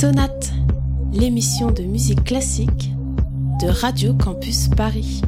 Sonate, l'émission de musique classique de Radio Campus Paris.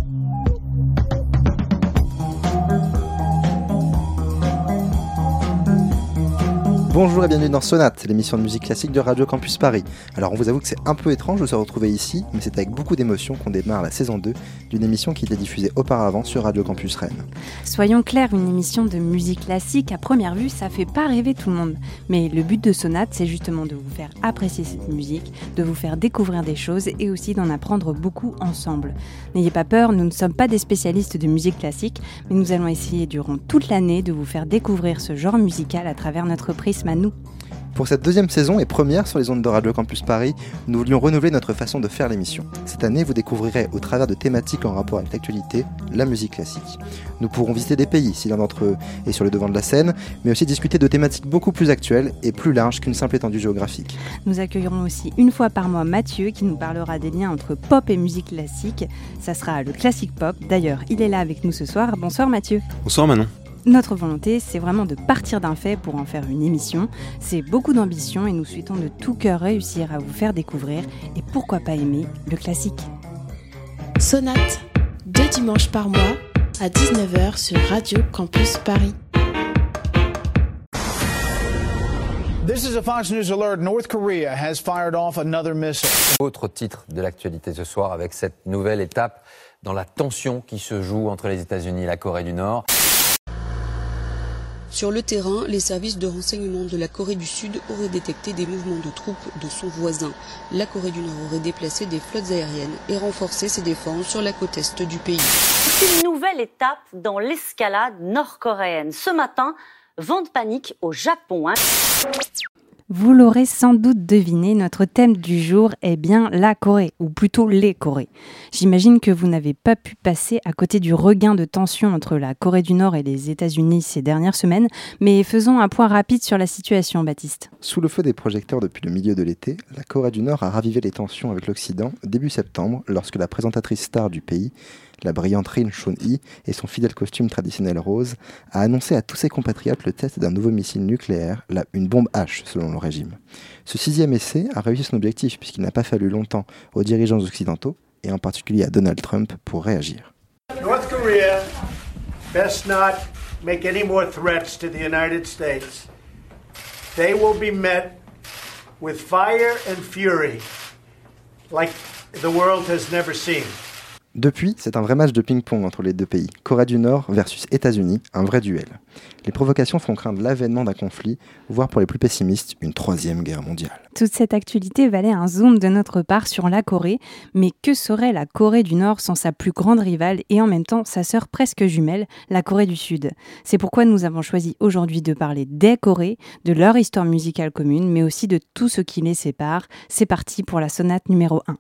Bonjour et bienvenue dans Sonate, l'émission de musique classique de Radio Campus Paris. Alors on vous avoue que c'est un peu étrange de se retrouver ici, mais c'est avec beaucoup d'émotion qu'on démarre la saison 2 d'une émission qui était diffusée auparavant sur Radio Campus Rennes. Soyons clairs, une émission de musique classique, à première vue, ça fait pas rêver tout le monde. Mais le but de Sonate, c'est justement de vous faire apprécier cette musique, de vous faire découvrir des choses et aussi d'en apprendre beaucoup ensemble. N'ayez pas peur, nous ne sommes pas des spécialistes de musique classique, mais nous allons essayer durant toute l'année de vous faire découvrir ce genre musical à travers notre prisme Pour cette deuxième saison et première sur les ondes de Radio Campus Paris, nous voulions renouveler notre façon de faire l'émission. Cette année, vous découvrirez au travers de thématiques en rapport avec l'actualité, la musique classique. Nous pourrons visiter des pays si l'un d'entre eux est sur le devant de la scène, mais aussi discuter de thématiques beaucoup plus actuelles et plus larges qu'une simple étendue géographique. Nous accueillerons aussi une fois par mois Mathieu qui nous parlera des liens entre pop et musique classique. Ça sera le classique pop. D'ailleurs, il est là avec nous ce soir. Bonsoir Mathieu. Bonsoir Manon. Notre volonté, c'est vraiment de partir d'un fait pour en faire une émission. C'est beaucoup d'ambition et nous souhaitons de tout cœur réussir à vous faire découvrir et pourquoi pas aimer le classique. Sonate, deux dimanches par mois à 19h sur Radio Campus Paris. This is a Fox News alert. North Korea has fired off another missile. Autre titre de l'actualité ce soir avec cette nouvelle étape dans la tension qui se joue entre les États-Unis et la Corée du Nord. Sur le terrain, les services de renseignement de la Corée du Sud auraient détecté des mouvements de troupes de son voisin. La Corée du Nord aurait déplacé des flottes aériennes et renforcé ses défenses sur la côte est du pays. C'est une nouvelle étape dans l'escalade nord-coréenne. Ce matin, vent de panique au Japon. Hein. Vous l'aurez sans doute deviné, notre thème du jour est bien la Corée, ou plutôt les Corées. J'imagine que vous n'avez pas pu passer à côté du regain de tension entre la Corée du Nord et les États-Unis ces dernières semaines, mais faisons un point rapide sur la situation, Baptiste. Sous le feu des projecteurs depuis le milieu de l'été, la Corée du Nord a ravivé les tensions avec l'Occident début septembre, lorsque la présentatrice star du pays la brillante Rin Chun-hee et son fidèle costume traditionnel rose, a annoncé à tous ses compatriotes le test d'un nouveau missile nucléaire, une bombe H selon le régime. Ce sixième essai a réussi son objectif puisqu'il n'a pas fallu longtemps aux dirigeants occidentaux, et en particulier à Donald Trump, pour réagir. North Korea best not make any more threats to the United States. They will be met with fire and fury like the world has never seen. Depuis, c'est un vrai match de ping-pong entre les deux pays, Corée du Nord versus États-Unis, un vrai duel. Les provocations font craindre l'avènement d'un conflit, voire pour les plus pessimistes, une troisième guerre mondiale. Toute cette actualité valait un zoom de notre part sur la Corée, mais que serait la Corée du Nord sans sa plus grande rivale et en même temps sa sœur presque jumelle, la Corée du Sud? C'est pourquoi nous avons choisi aujourd'hui de parler des Corées, de leur histoire musicale commune, mais aussi de tout ce qui les sépare. C'est parti pour la sonate numéro 1.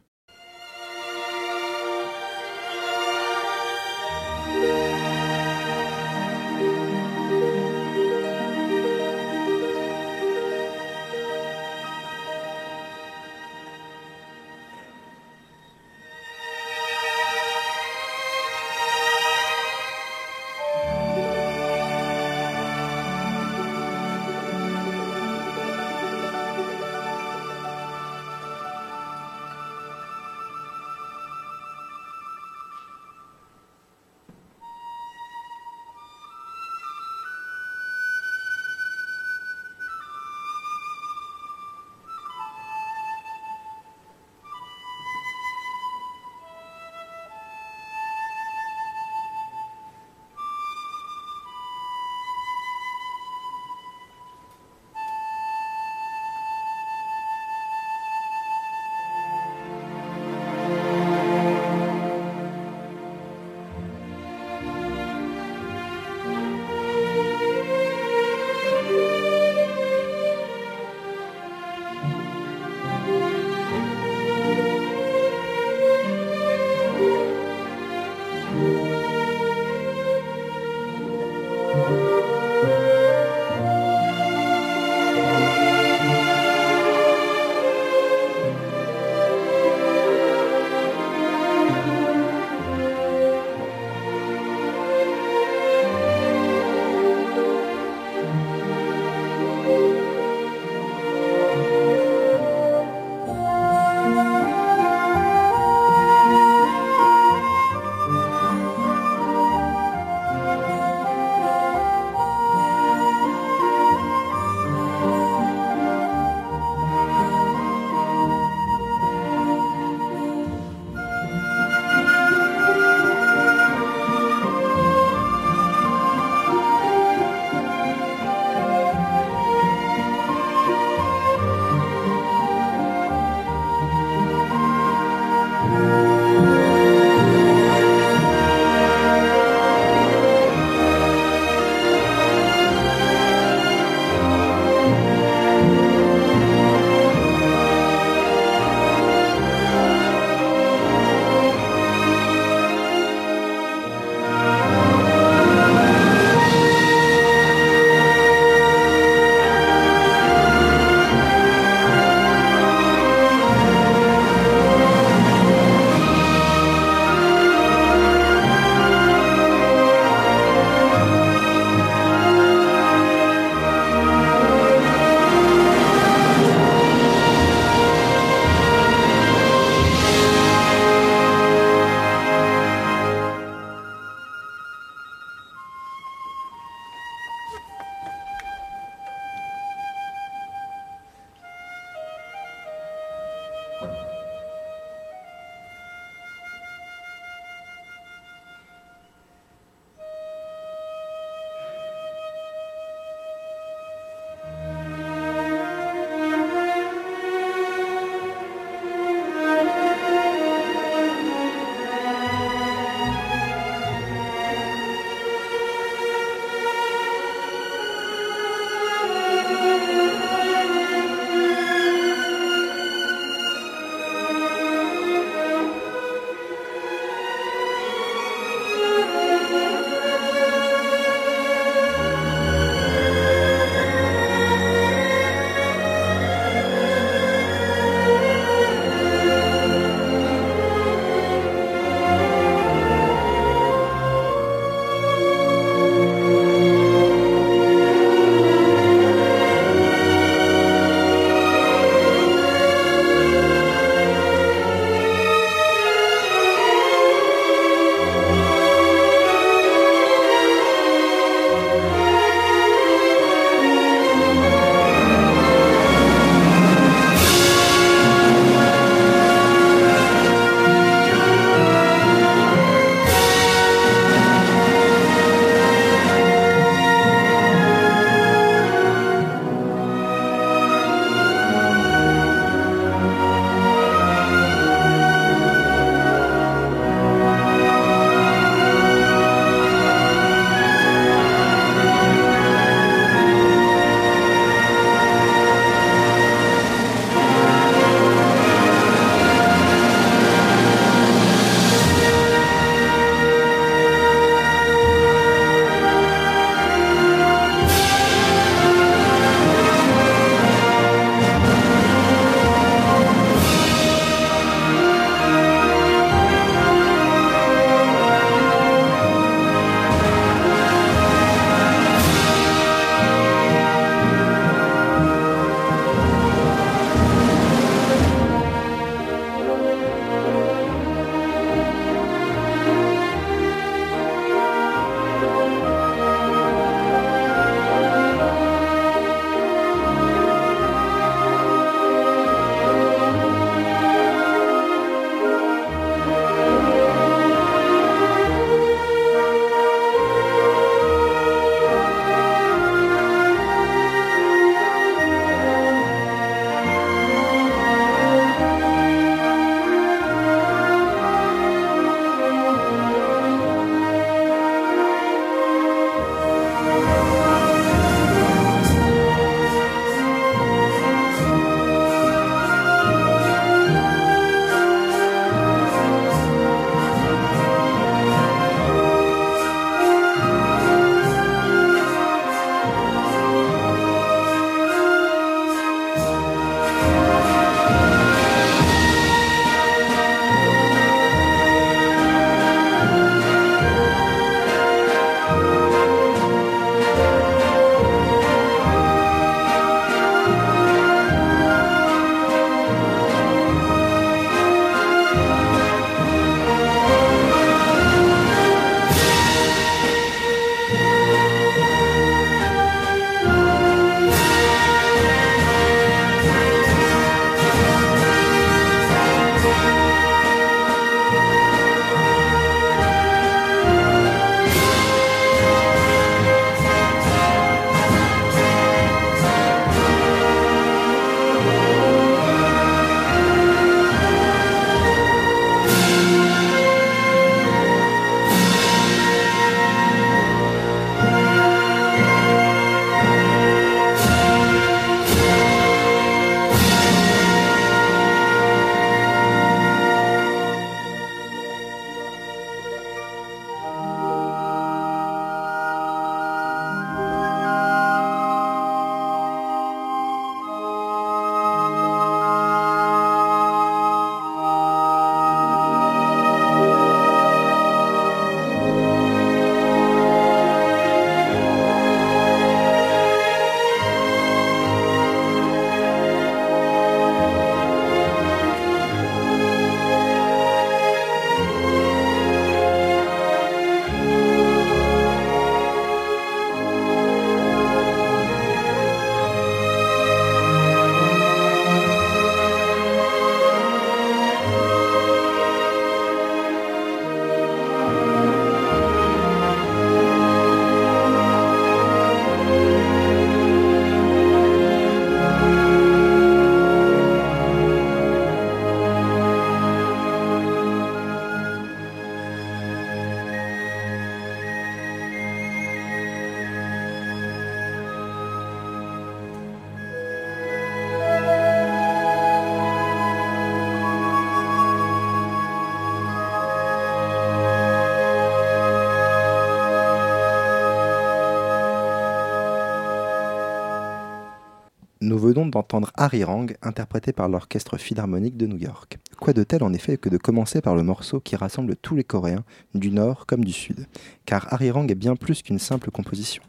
D'entendre Rang, interprété par l'Orchestre Philharmonique de New York. Quoi de tel en effet que de commencer par le morceau qui rassemble tous les Coréens, du Nord comme du Sud, car Rang est bien plus qu'une simple composition.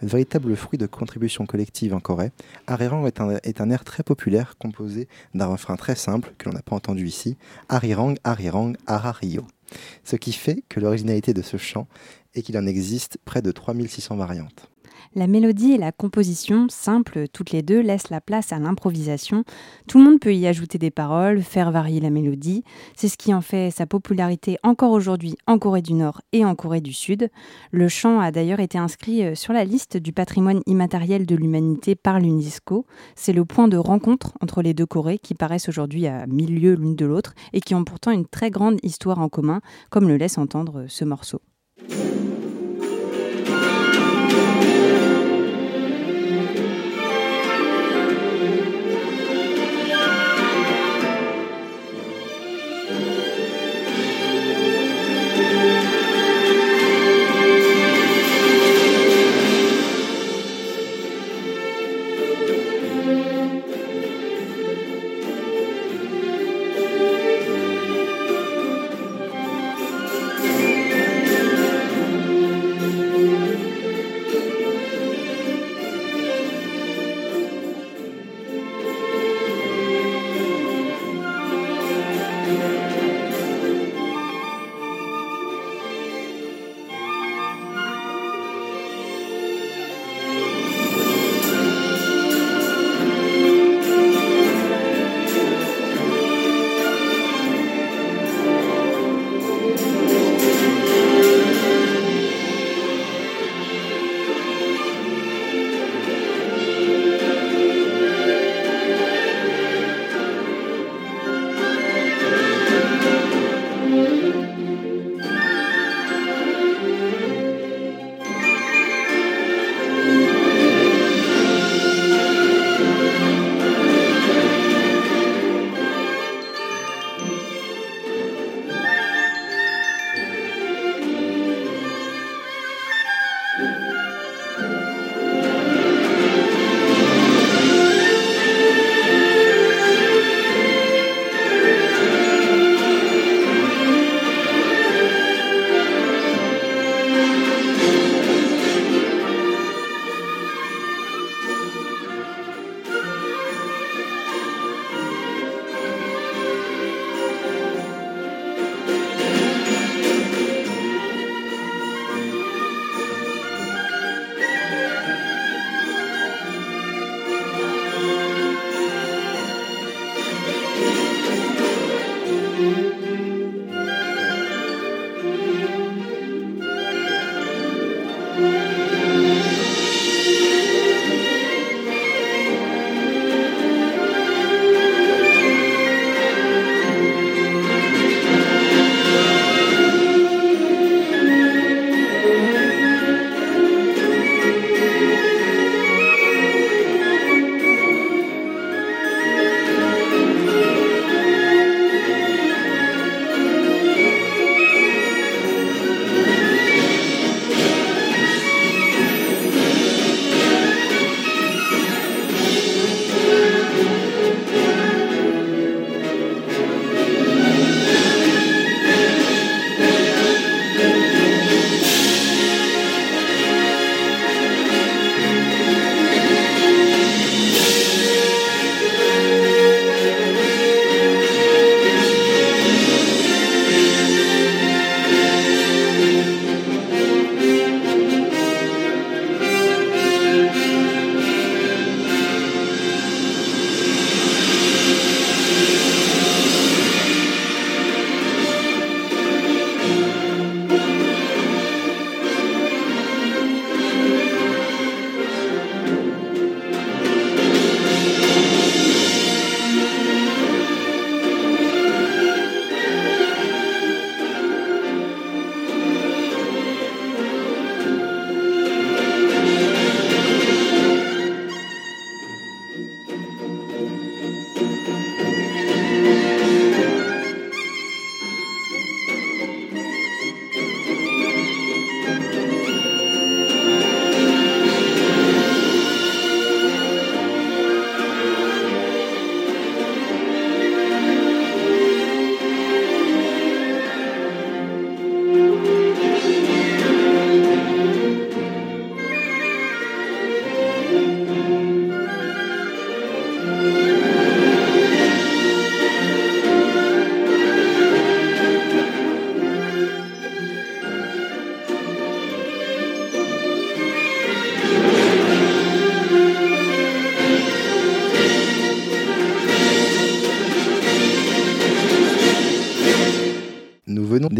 Véritable fruit de contributions collectives en Corée, Arirang est un, est un air très populaire composé d'un refrain très simple que l'on n'a pas entendu ici, Arirang, Arirang, Arario. Ce qui fait que l'originalité de ce chant est qu'il en existe près de 3600 variantes. La mélodie et la composition, simples toutes les deux, laissent la place à l'improvisation. Tout le monde peut y ajouter des paroles, faire varier la mélodie. C'est ce qui en fait sa popularité encore aujourd'hui en Corée du Nord et en Corée du Sud. Le chant a d'ailleurs été inscrit euh, sur la liste du patrimoine immatériel de l'humanité par l'UNESCO. C'est le point de rencontre entre les deux Corées qui paraissent aujourd'hui à mille lieues l'une de l'autre et qui ont pourtant une très grande histoire en commun, comme le laisse entendre ce morceau.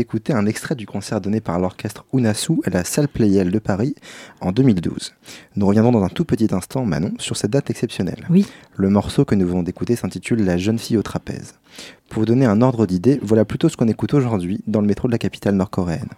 Écouter un extrait du concert donné par l'orchestre Unasu à la salle Playel de Paris en 2012. Nous reviendrons dans un tout petit instant, Manon, sur cette date exceptionnelle. Oui. Le morceau que nous venons d'écouter s'intitule La jeune fille au trapèze. Pour vous donner un ordre d'idée, voilà plutôt ce qu'on écoute aujourd'hui dans le métro de la capitale nord-coréenne.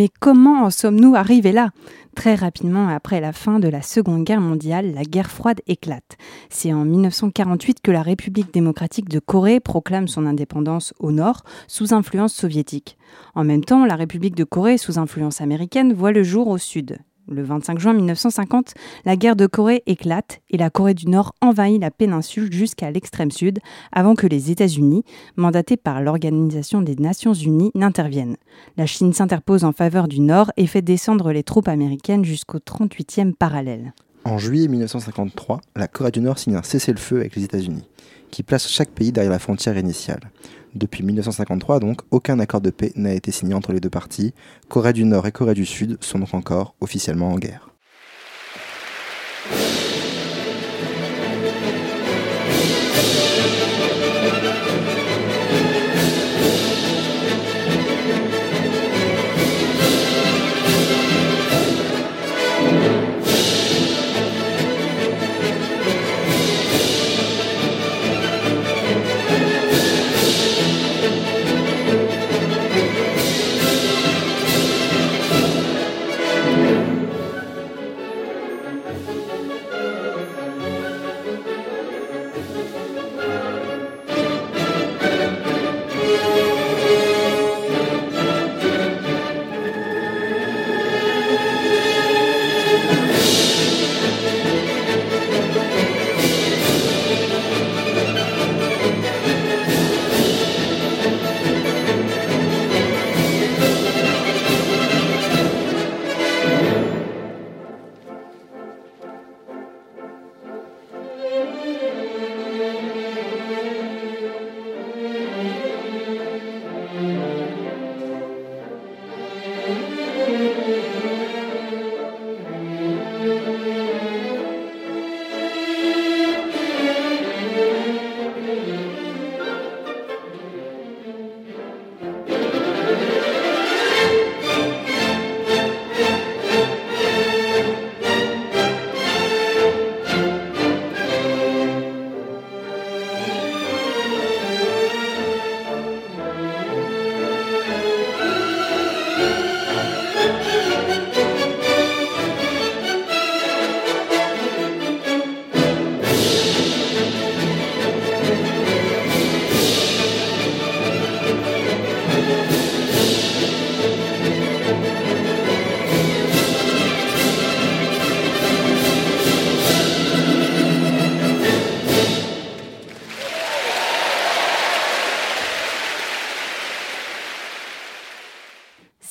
Mais comment en sommes-nous arrivés là? Très rapidement après la fin de la Seconde Guerre mondiale, la guerre froide éclate. C'est en 1948 que la République démocratique de Corée proclame son indépendance au nord, sous influence soviétique. En même temps, la République de Corée, sous influence américaine, voit le jour au sud. Le 25 juin 1950, la guerre de Corée éclate et la Corée du Nord envahit la péninsule jusqu'à l'extrême sud avant que les États-Unis, mandatés par l'Organisation des Nations Unies, n'interviennent. La Chine s'interpose en faveur du Nord et fait descendre les troupes américaines jusqu'au 38e parallèle. En juillet 1953, la Corée du Nord signe un cessez-le-feu avec les États-Unis, qui place chaque pays derrière la frontière initiale. Depuis 1953, donc, aucun accord de paix n'a été signé entre les deux parties. Corée du Nord et Corée du Sud sont donc encore officiellement en guerre.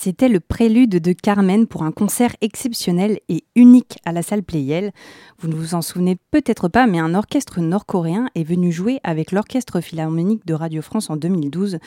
C'était le prélude de Carmen pour un concert exceptionnel et unique à la salle Playel. Vous ne vous en souvenez peut-être pas, mais un orchestre nord-coréen est venu jouer avec l'Orchestre Philharmonique de Radio France en 2012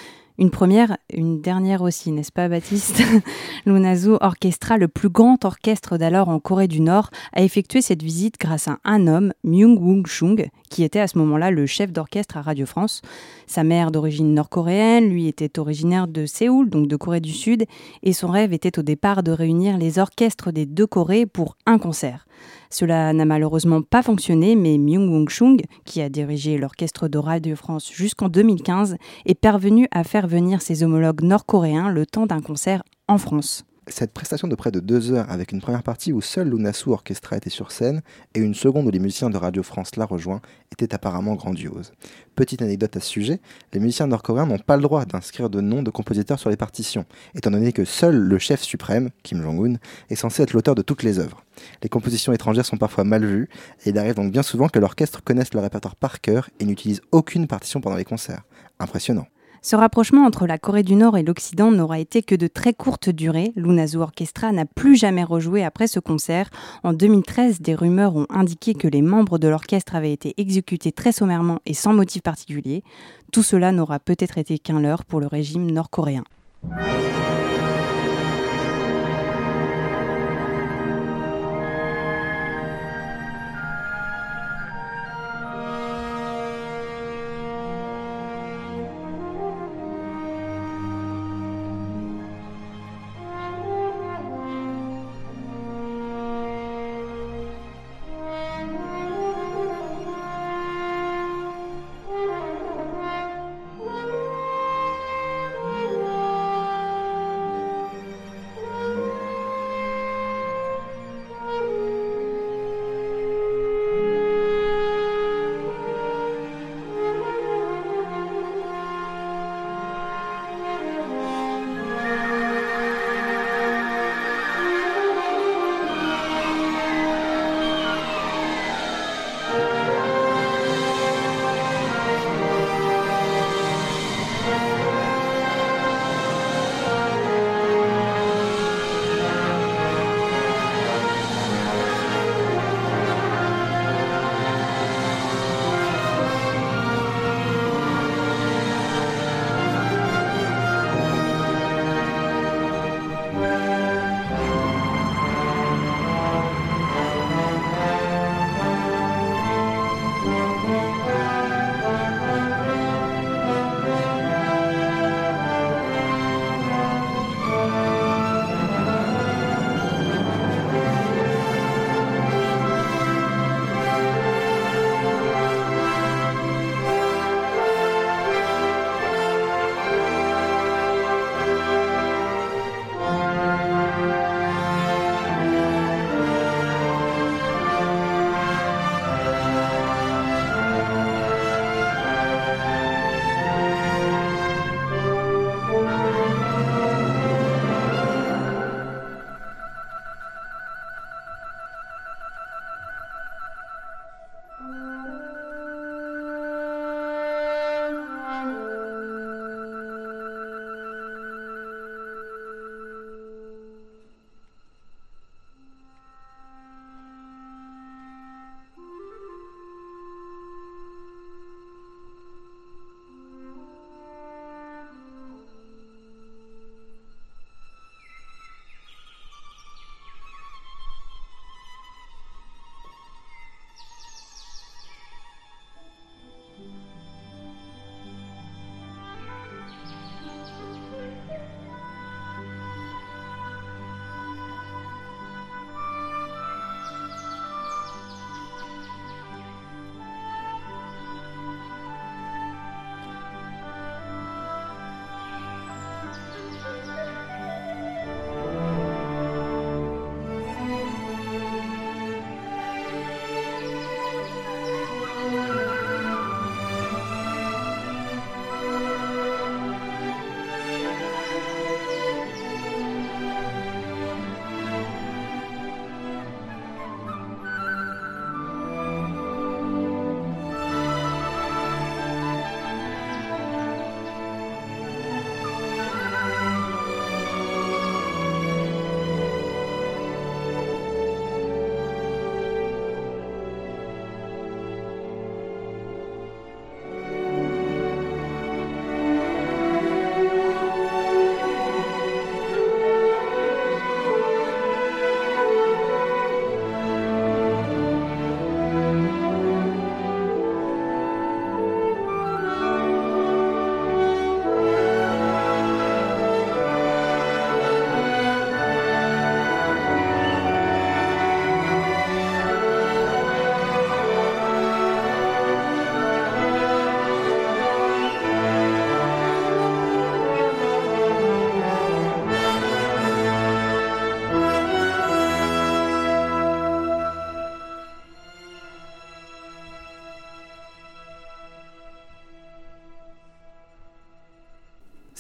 une première, une dernière aussi, n'est-ce pas Baptiste Lunazu Orchestra, le plus grand orchestre d'alors en Corée du Nord, a effectué cette visite grâce à un homme, Myung Woong Chung, qui était à ce moment-là le chef d'orchestre à Radio France. Sa mère d'origine nord-coréenne, lui était originaire de Séoul, donc de Corée du Sud, et son rêve était au départ de réunir les orchestres des deux Corées pour un concert. Cela n'a malheureusement pas fonctionné, mais Myung Woong Chung, qui a dirigé l'orchestre de France jusqu'en 2015, est parvenu à faire venir ses homologues nord-coréens le temps d'un concert en France. Cette prestation de près de deux heures avec une première partie où seul l'Unasu Orchestra était sur scène et une seconde où les musiciens de Radio France la rejoint était apparemment grandiose. Petite anecdote à ce sujet, les musiciens nord-coréens n'ont pas le droit d'inscrire de noms de compositeurs sur les partitions, étant donné que seul le chef suprême, Kim Jong-un, est censé être l'auteur de toutes les œuvres. Les compositions étrangères sont parfois mal vues, et il arrive donc bien souvent que l'orchestre connaisse le répertoire par cœur et n'utilise aucune partition pendant les concerts. Impressionnant. Ce rapprochement entre la Corée du Nord et l'Occident n'aura été que de très courte durée. L'Unazu Orchestra n'a plus jamais rejoué après ce concert. En 2013, des rumeurs ont indiqué que les membres de l'orchestre avaient été exécutés très sommairement et sans motif particulier. Tout cela n'aura peut-être été qu'un leurre pour le régime nord-coréen.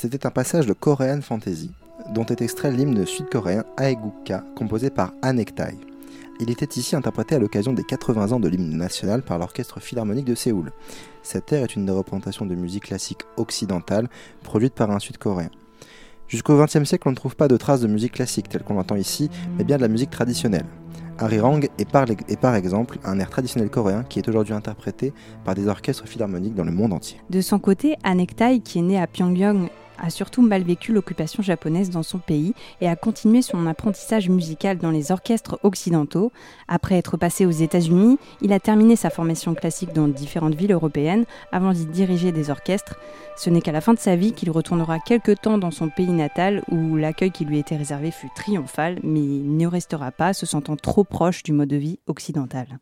C'était un passage de Korean Fantasy, dont est extrait l'hymne sud-coréen Aegukka, composé par Anektai. Il était ici interprété à l'occasion des 80 ans de l'hymne national par l'Orchestre Philharmonique de Séoul. Cette air est une des représentations de musique classique occidentale produite par un sud-coréen. Jusqu'au XXe siècle, on ne trouve pas de traces de musique classique telle qu'on l'entend ici, mais bien de la musique traditionnelle. Arirang est par, est par exemple un air traditionnel coréen qui est aujourd'hui interprété par des orchestres philharmoniques dans le monde entier. De son côté, Anektai, qui est né à Pyongyang a surtout mal vécu l'occupation japonaise dans son pays et a continué son apprentissage musical dans les orchestres occidentaux. Après être passé aux États-Unis, il a terminé sa formation classique dans différentes villes européennes avant d'y diriger des orchestres. Ce n'est qu'à la fin de sa vie qu'il retournera quelque temps dans son pays natal où l'accueil qui lui était réservé fut triomphal, mais il ne restera pas, se sentant trop proche du mode de vie occidental.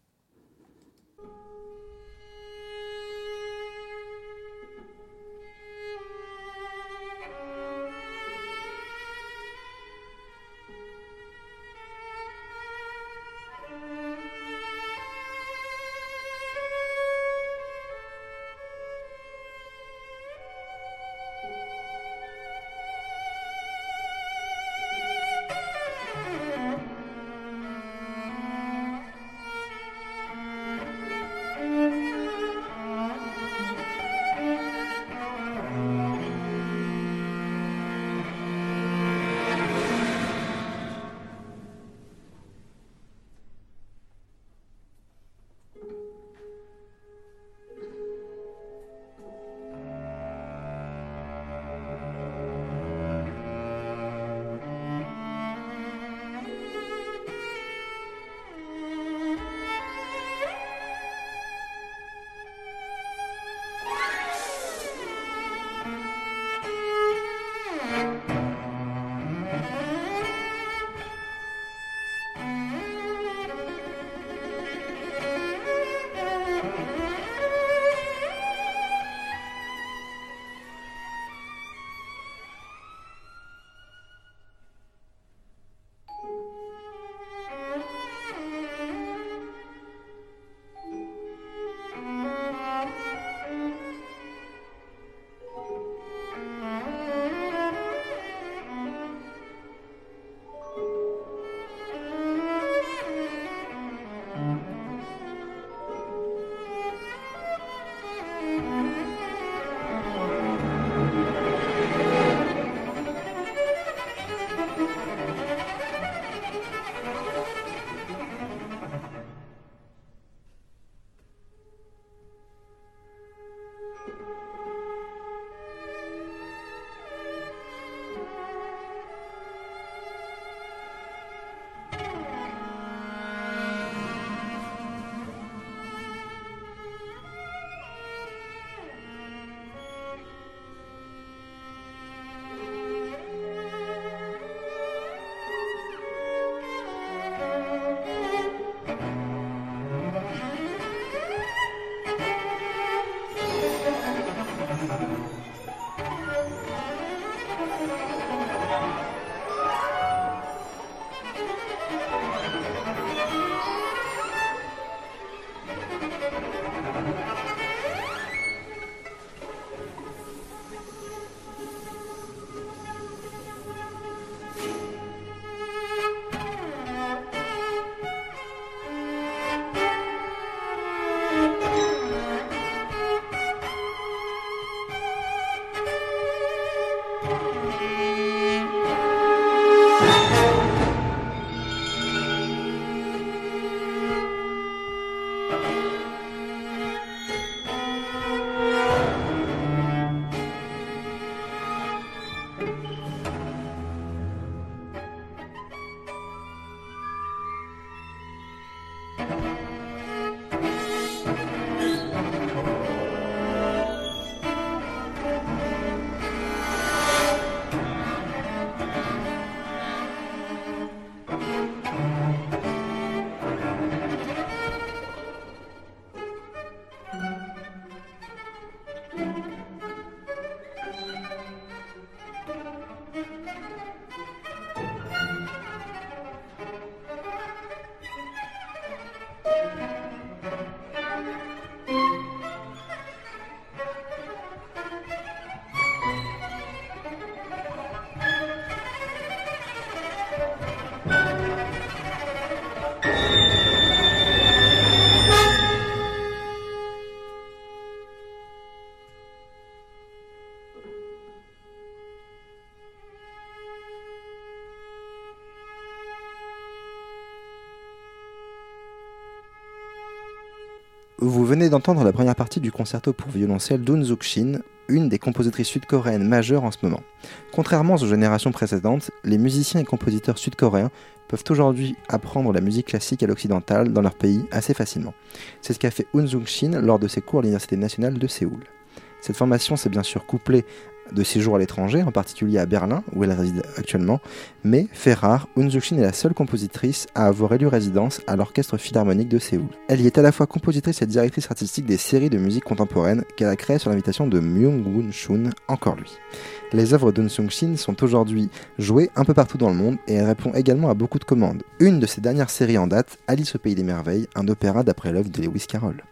D'entendre la première partie du concerto pour violoncelle d'Un Shin, une des compositrices sud-coréennes majeures en ce moment. Contrairement aux générations précédentes, les musiciens et compositeurs sud-coréens peuvent aujourd'hui apprendre la musique classique à l'occidental dans leur pays assez facilement. C'est ce qu'a fait Eun Sung-shin lors de ses cours à l'Université nationale de Séoul. Cette formation s'est bien sûr couplée de séjours à l'étranger, en particulier à Berlin, où elle réside actuellement, mais, fait rare, Unzukshin est la seule compositrice à avoir élu résidence à l'Orchestre Philharmonique de Séoul. Elle y est à la fois compositrice et directrice artistique des séries de musique contemporaine qu'elle a créées sur l'invitation de Myung-Woon Shun, encore lui. Les œuvres d'Unsung-shin sont aujourd'hui jouées un peu partout dans le monde et elle répond également à beaucoup de commandes. Une de ses dernières séries en date, Alice au Pays des Merveilles, un opéra d'après l'œuvre de Lewis Carroll.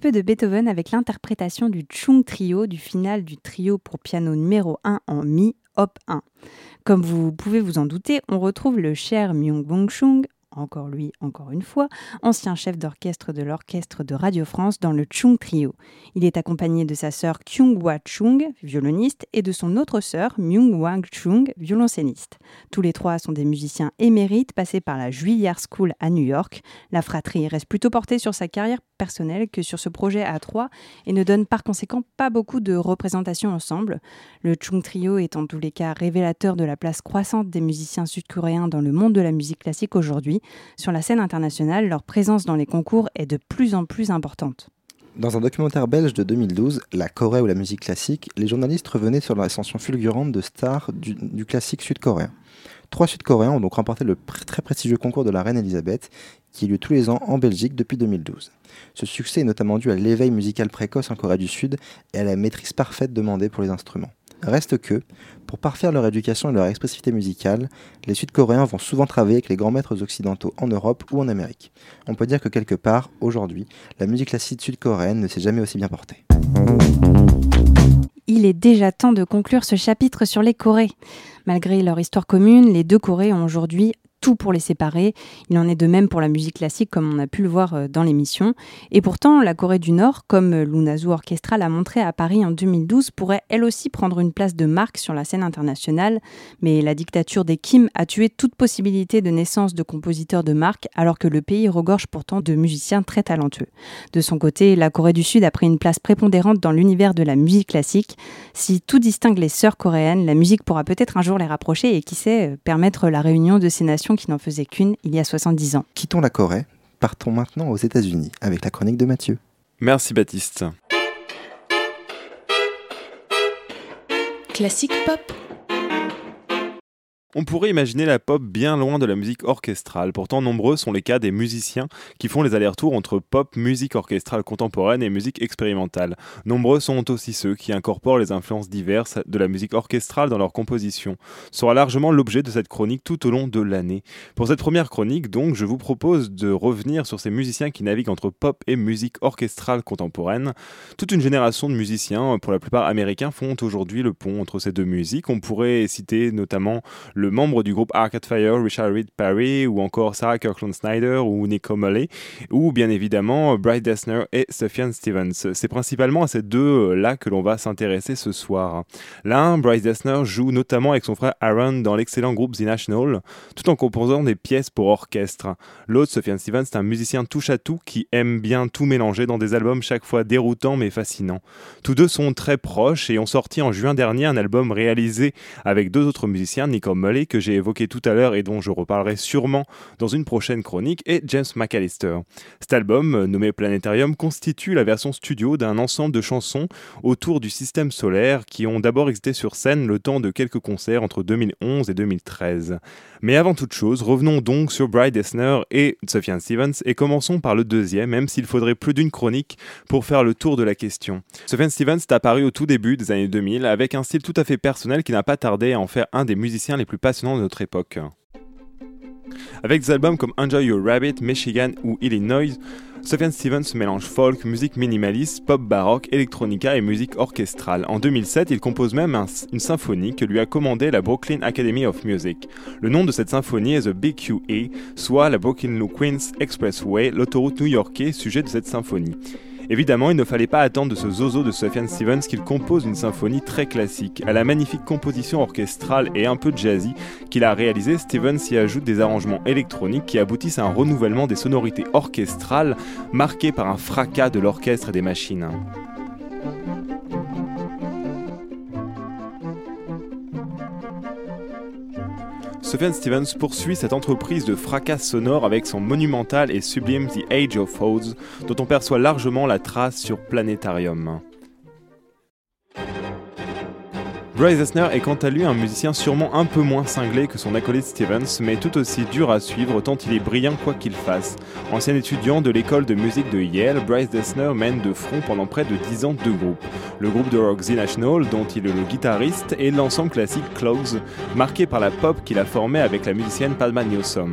Peu de Beethoven avec l'interprétation du Chung Trio du final du trio pour piano numéro 1 en Mi, Op 1. Comme vous pouvez vous en douter, on retrouve le cher Myung Bong Chung encore lui, encore une fois, ancien chef d'orchestre de l'orchestre de Radio France dans le Chung Trio. Il est accompagné de sa sœur Kyung-hwa Chung, violoniste, et de son autre sœur Myung-wang Chung, violoncelliste. Tous les trois sont des musiciens émérites passés par la Juilliard School à New York. La fratrie reste plutôt portée sur sa carrière que sur ce projet à trois et ne donne par conséquent pas beaucoup de représentations ensemble. Le Chung Trio est en tous les cas révélateur de la place croissante des musiciens sud-coréens dans le monde de la musique classique aujourd'hui sur la scène internationale, leur présence dans les concours est de plus en plus importante. Dans un documentaire belge de 2012, La Corée ou la musique classique, les journalistes revenaient sur l'ascension fulgurante de stars du, classique sud-coréen. Trois Sud-Coréens ont donc remporté le très prestigieux concours de la Reine Elisabeth, qui a lieu tous les ans en Belgique depuis 2012. Ce succès est notamment dû à l'éveil musical précoce en Corée du Sud et à la maîtrise parfaite demandée pour les instruments. Reste que, pour parfaire leur éducation et leur expressivité musicale, les Sud-Coréens vont souvent travailler avec les grands maîtres occidentaux en Europe ou en Amérique. On peut dire que quelque part, aujourd'hui, la musique classique sud-coréenne ne s'est jamais aussi bien portée. Il est déjà temps de conclure ce chapitre sur les Corées. Malgré leur histoire commune, les deux Corées ont aujourd'hui tout pour les séparer. Il en est de même pour la musique classique, comme on a pu le voir euh, dans l'émission. Et pourtant, la Corée du Nord, comme euh, l'UNASU Orchestra l'a montré à Paris en 2012, pourrait elle aussi prendre une place de marque sur la scène internationale. Mais la dictature des Kim a tué toute possibilité de naissance de compositeurs de marque, alors que le pays regorge pourtant de musiciens très talentueux. De son côté, la Corée du Sud a pris une place prépondérante dans l'univers de la musique classique. Si tout distingue les sœurs coréennes, la musique pourra peut-être un jour les rapprocher et qui sait, euh, permettre la réunion de ces nations qui n'en faisait qu'une il y a 70 ans. Quittons la Corée, partons maintenant aux États-Unis avec la chronique de Mathieu. Merci Baptiste. Classique pop. On pourrait imaginer la pop bien loin de la musique orchestrale, pourtant nombreux sont les cas des musiciens qui font les allers-retours entre pop, musique orchestrale contemporaine et musique expérimentale. Nombreux sont aussi ceux qui incorporent les influences diverses de la musique orchestrale dans leur composition. Sera largement l'objet de cette chronique tout au long de l'année. Pour cette première chronique, donc, je vous propose de revenir sur ces musiciens qui naviguent entre pop et musique orchestrale contemporaine. Toute une génération de musiciens, pour la plupart américains, font aujourd'hui le pont entre ces deux musiques. On pourrait citer notamment membre du groupe Arcade Fire, Richard Reed Parry, ou encore Sarah Kirkland Snyder ou Nico Mulley, ou bien évidemment Bryce Dessner et Sufjan Stevens. C'est principalement à ces deux-là que l'on va s'intéresser ce soir. L'un, Bryce Dessner, joue notamment avec son frère Aaron dans l'excellent groupe The National, tout en composant des pièces pour orchestre. L'autre, Sufjan Stevens, est un musicien touche-à-tout qui aime bien tout mélanger dans des albums chaque fois déroutants mais fascinants. Tous deux sont très proches et ont sorti en juin dernier un album réalisé avec deux autres musiciens, Nico Que j'ai évoqué tout à l'heure et dont je reparlerai sûrement dans une prochaine chronique, et James McAllister. Cet album, nommé Planetarium, constitue la version studio d'un ensemble de chansons autour du système solaire qui ont d'abord existé sur scène le temps de quelques concerts entre 2011 et 2013. Mais avant toute chose, revenons donc sur Bride Dessner et Sufjan Stevens et commençons par le deuxième, même s'il faudrait plus d'une chronique pour faire le tour de la question. Sufjan Stevens est apparu au tout début des années 2000 avec un style tout à fait personnel qui n'a pas tardé à en faire un des musiciens les plus passionnants de notre époque. Avec des albums comme Enjoy Your Rabbit, Michigan ou Illinois, Sufjan Stevens mélange folk, musique minimaliste, pop baroque, electronica et musique orchestrale. En 2007, il compose même une symphonie que lui a commandée la Brooklyn Academy of Music. Le nom de cette symphonie est The BQE, soit la Brooklyn Queens Expressway, l'autoroute new-yorkais sujet de cette symphonie. Évidemment, il ne fallait pas attendre de ce zozo de Sufjan Stevens qu'il compose une symphonie très classique. À la magnifique composition orchestrale et un peu jazzy qu'il a réalisée, Stevens y ajoute des arrangements électroniques qui aboutissent à un renouvellement des sonorités orchestrales marqué par un fracas de l'orchestre et des machines. Sufjan Stevens poursuit cette entreprise de fracas sonore avec son monumental et sublime The Age of Odes, dont on perçoit largement la trace sur Planetarium. Bryce Dessner est quant à lui un musicien sûrement un peu moins cinglé que son acolyte Stevens, mais tout aussi dur à suivre tant il est brillant quoi qu'il fasse. Ancien étudiant de l'école de musique de Yale, Bryce Dessner mène de front pendant près de 10 ans deux groupes. Le groupe de rock The National, dont il est le guitariste, et l'ensemble classique Clogs, marqué par la pop qu'il a formé avec la musicienne Padma Newsom.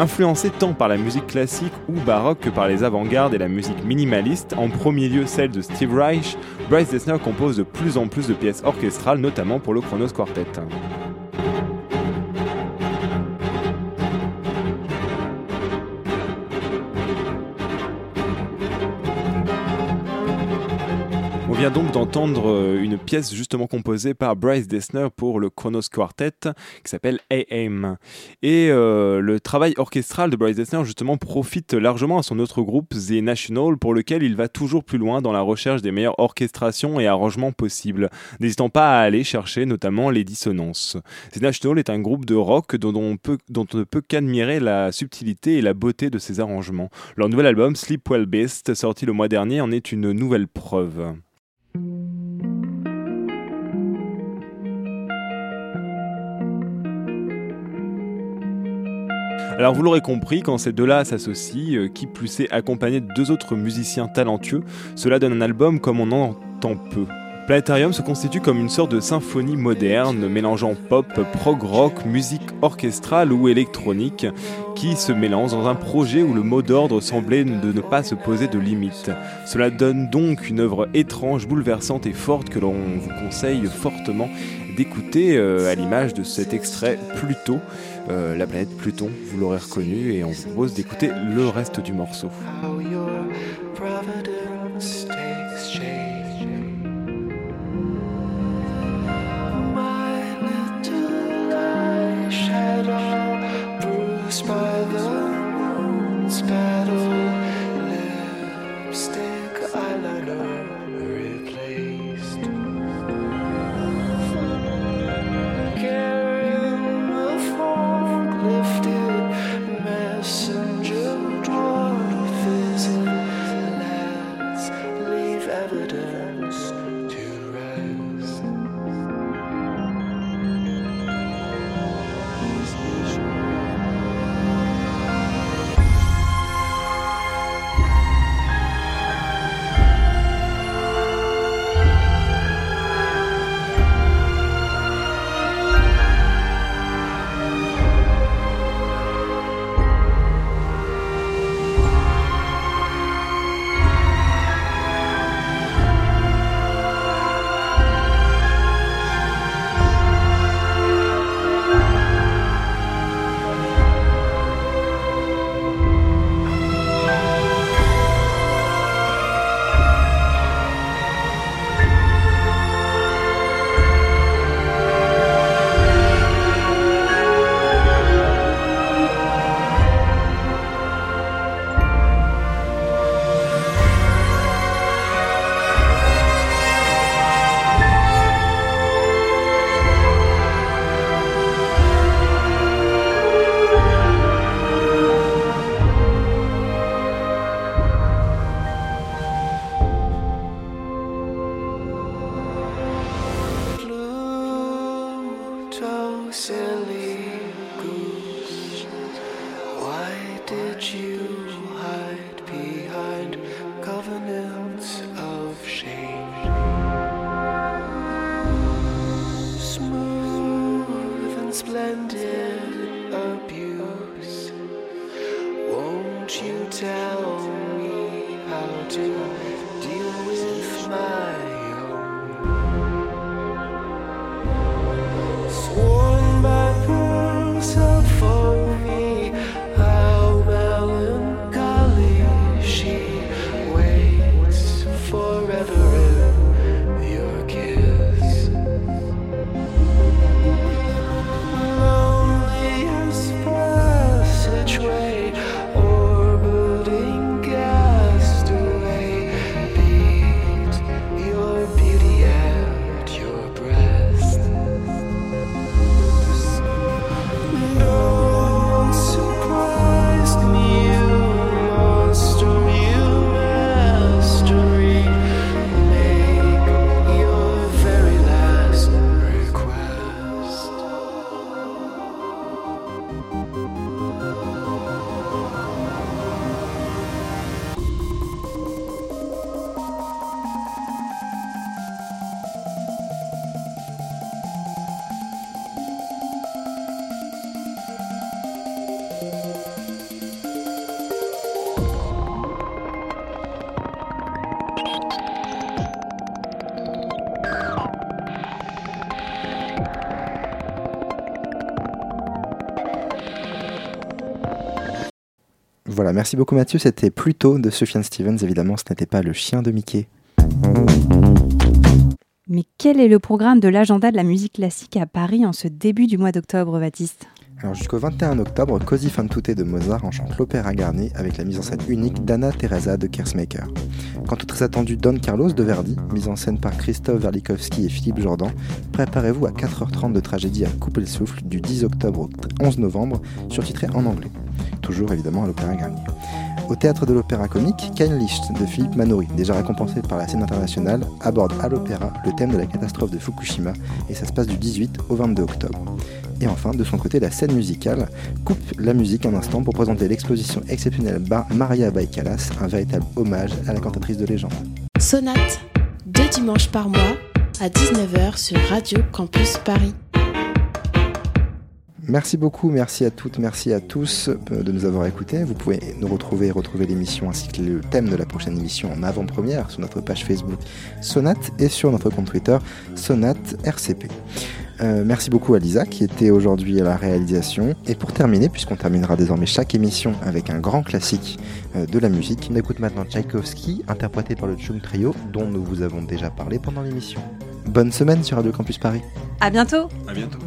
Influencé tant par la musique classique ou baroque que par les avant-gardes et la musique minimaliste, en premier lieu celle de Steve Reich, Bryce Dessner compose de plus en plus de pièces orchestrales, notamment pour le Chronos Quartet. Vient donc d'entendre euh, une pièce justement composée par Bryce Dessner pour le Chronos Quartet qui s'appelle AM. Et euh, le travail orchestral de Bryce Dessner justement profite largement à son autre groupe The National pour lequel il va toujours plus loin dans la recherche des meilleures orchestrations et arrangements possibles, n'hésitant pas à aller chercher notamment les dissonances. The National est un groupe de rock dont on, dont on ne peut qu'admirer la subtilité et la beauté de ses arrangements. Leur nouvel album Sleep Well Beast, sorti le mois dernier, en est une nouvelle preuve. Alors vous l'aurez compris, quand ces deux-là s'associent, euh, qui plus est accompagné de deux autres musiciens talentueux, cela donne un album comme on en entend peu. Planetarium se constitue comme une sorte de symphonie moderne, mélangeant pop, prog rock, musique orchestrale ou électronique, qui se mélange dans un projet où le mot d'ordre semblait de ne pas se poser de limites. Cela donne donc une œuvre étrange, bouleversante et forte que l'on vous conseille fortement d'écouter euh, à l'image de cet extrait Pluto, euh, la planète Pluton, vous l'aurez reconnu, et on vous propose d'écouter le reste du morceau. let Voilà, merci beaucoup Mathieu. C'était plutôt de Sufjan Stevens, évidemment, ce n'était pas le chien de Mickey. Mais quel est le programme de l'agenda de la musique classique à Paris en ce début du mois d'octobre, Baptiste? Alors jusqu'au 21 octobre, Così fan tutte de Mozart enchante l'opéra Garnier avec la mise en scène unique d'Anna Teresa de Kersmaker. Quant au très attendu Don Carlos de Verdi, mise en scène par Christophe Verlikovski et Philippe Jordan, préparez-vous à 4h30 de tragédie à couper le souffle du 10 octobre au 11 novembre, surtitré en anglais. Toujours évidemment à l'opéra Garnier. Au théâtre de l'opéra comique, Kein Licht de Philippe Manori, déjà récompensé par la scène internationale, aborde à l'opéra le thème de la catastrophe de Fukushima et ça se passe du 18 au 22 octobre. Et enfin, de son côté, la scène musicale coupe la musique un instant pour présenter l'exposition exceptionnelle Bar Maria Baikalas, un véritable hommage à la cantatrice de légende. Sonate, deux dimanches par mois à 19h sur Radio Campus Paris. Merci beaucoup, merci à toutes, merci à tous euh, de nous avoir écoutés. Vous pouvez nous retrouver et retrouver l'émission ainsi que le thème de la prochaine émission en avant-première sur notre page Facebook Sonate et sur notre compte Twitter Sonate RCP. Euh, merci beaucoup à Lisa qui était aujourd'hui à la réalisation. Et pour terminer, puisqu'on terminera désormais chaque émission avec un grand classique euh, de la musique, on écoute maintenant Tchaïkovski, interprété par le Chung Trio, dont nous vous avons déjà parlé pendant l'émission. Bonne semaine sur Radio Campus Paris. À bientôt À bientôt.